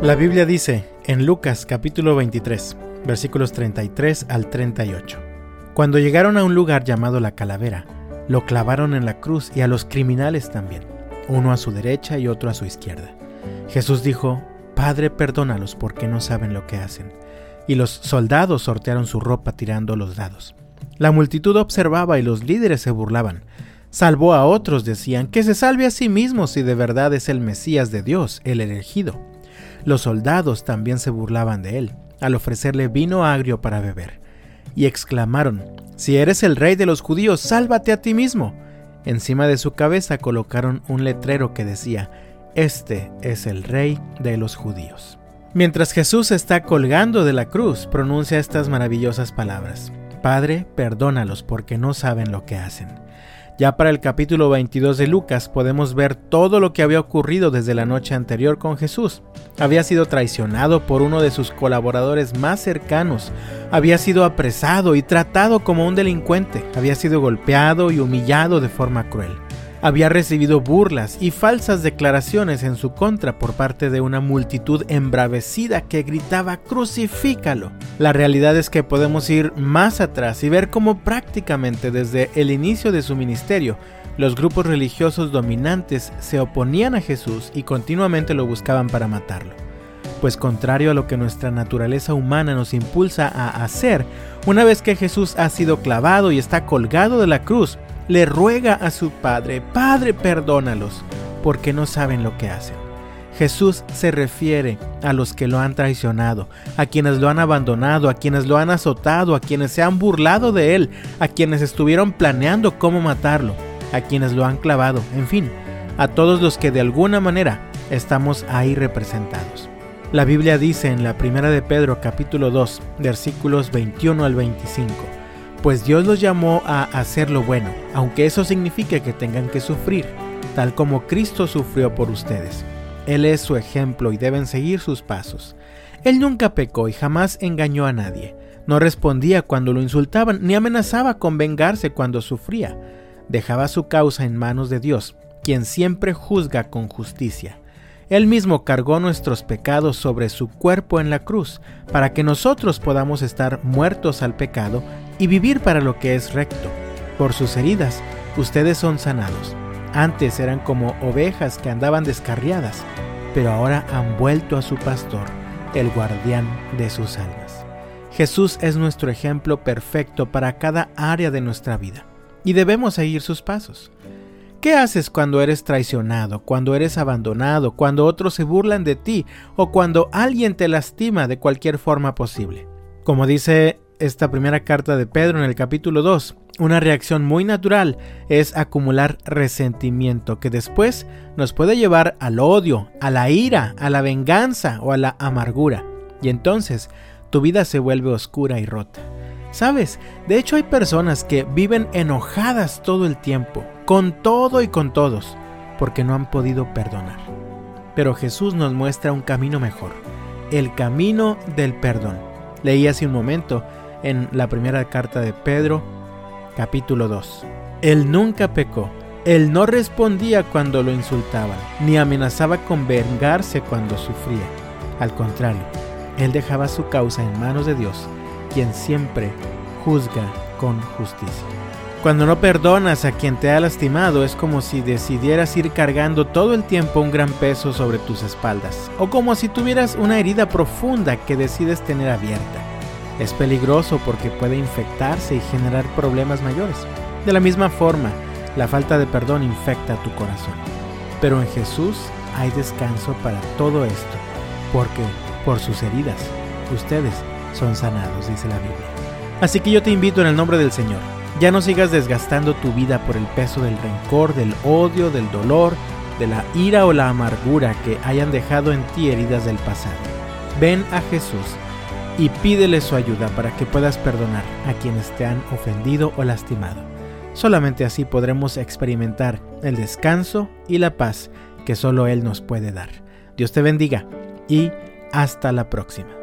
La Biblia dice en Lucas capítulo 23, versículos 33 al 38. Cuando llegaron a un lugar llamado la calavera, lo clavaron en la cruz y a los criminales también, uno a su derecha y otro a su izquierda. Jesús dijo, Padre, perdónalos porque no saben lo que hacen. Y los soldados sortearon su ropa tirando los dados. La multitud observaba y los líderes se burlaban. Salvó a otros, decían, que se salve a sí mismo si de verdad es el Mesías de Dios, el elegido. Los soldados también se burlaban de él, al ofrecerle vino agrio para beber, y exclamaron, Si eres el rey de los judíos, sálvate a ti mismo. Encima de su cabeza colocaron un letrero que decía, Este es el rey de los judíos. Mientras Jesús está colgando de la cruz, pronuncia estas maravillosas palabras, Padre, perdónalos porque no saben lo que hacen. Ya para el capítulo 22 de Lucas podemos ver todo lo que había ocurrido desde la noche anterior con Jesús. Había sido traicionado por uno de sus colaboradores más cercanos, había sido apresado y tratado como un delincuente, había sido golpeado y humillado de forma cruel había recibido burlas y falsas declaraciones en su contra por parte de una multitud embravecida que gritaba crucifícalo. La realidad es que podemos ir más atrás y ver cómo prácticamente desde el inicio de su ministerio los grupos religiosos dominantes se oponían a Jesús y continuamente lo buscaban para matarlo. Pues contrario a lo que nuestra naturaleza humana nos impulsa a hacer, una vez que Jesús ha sido clavado y está colgado de la cruz, le ruega a su Padre, Padre, perdónalos, porque no saben lo que hacen. Jesús se refiere a los que lo han traicionado, a quienes lo han abandonado, a quienes lo han azotado, a quienes se han burlado de él, a quienes estuvieron planeando cómo matarlo, a quienes lo han clavado, en fin, a todos los que de alguna manera estamos ahí representados. La Biblia dice en la primera de Pedro capítulo 2, versículos 21 al 25, pues Dios los llamó a hacer lo bueno, aunque eso signifique que tengan que sufrir, tal como Cristo sufrió por ustedes. Él es su ejemplo y deben seguir sus pasos. Él nunca pecó y jamás engañó a nadie. No respondía cuando lo insultaban, ni amenazaba con vengarse cuando sufría. Dejaba su causa en manos de Dios, quien siempre juzga con justicia. Él mismo cargó nuestros pecados sobre su cuerpo en la cruz, para que nosotros podamos estar muertos al pecado y vivir para lo que es recto. Por sus heridas, ustedes son sanados. Antes eran como ovejas que andaban descarriadas, pero ahora han vuelto a su pastor, el guardián de sus almas. Jesús es nuestro ejemplo perfecto para cada área de nuestra vida, y debemos seguir sus pasos. ¿Qué haces cuando eres traicionado, cuando eres abandonado, cuando otros se burlan de ti o cuando alguien te lastima de cualquier forma posible? Como dice esta primera carta de Pedro en el capítulo 2, una reacción muy natural es acumular resentimiento que después nos puede llevar al odio, a la ira, a la venganza o a la amargura. Y entonces tu vida se vuelve oscura y rota. ¿Sabes? De hecho hay personas que viven enojadas todo el tiempo, con todo y con todos, porque no han podido perdonar. Pero Jesús nos muestra un camino mejor, el camino del perdón. Leí hace un momento en la primera carta de Pedro, capítulo 2. Él nunca pecó, él no respondía cuando lo insultaban, ni amenazaba con vengarse cuando sufría. Al contrario, él dejaba su causa en manos de Dios, quien siempre juzga con justicia. Cuando no perdonas a quien te ha lastimado es como si decidieras ir cargando todo el tiempo un gran peso sobre tus espaldas, o como si tuvieras una herida profunda que decides tener abierta. Es peligroso porque puede infectarse y generar problemas mayores. De la misma forma, la falta de perdón infecta tu corazón. Pero en Jesús hay descanso para todo esto, porque por sus heridas ustedes son sanados, dice la Biblia. Así que yo te invito en el nombre del Señor. Ya no sigas desgastando tu vida por el peso del rencor, del odio, del dolor, de la ira o la amargura que hayan dejado en ti heridas del pasado. Ven a Jesús y pídele su ayuda para que puedas perdonar a quienes te han ofendido o lastimado. Solamente así podremos experimentar el descanso y la paz que solo Él nos puede dar. Dios te bendiga y hasta la próxima.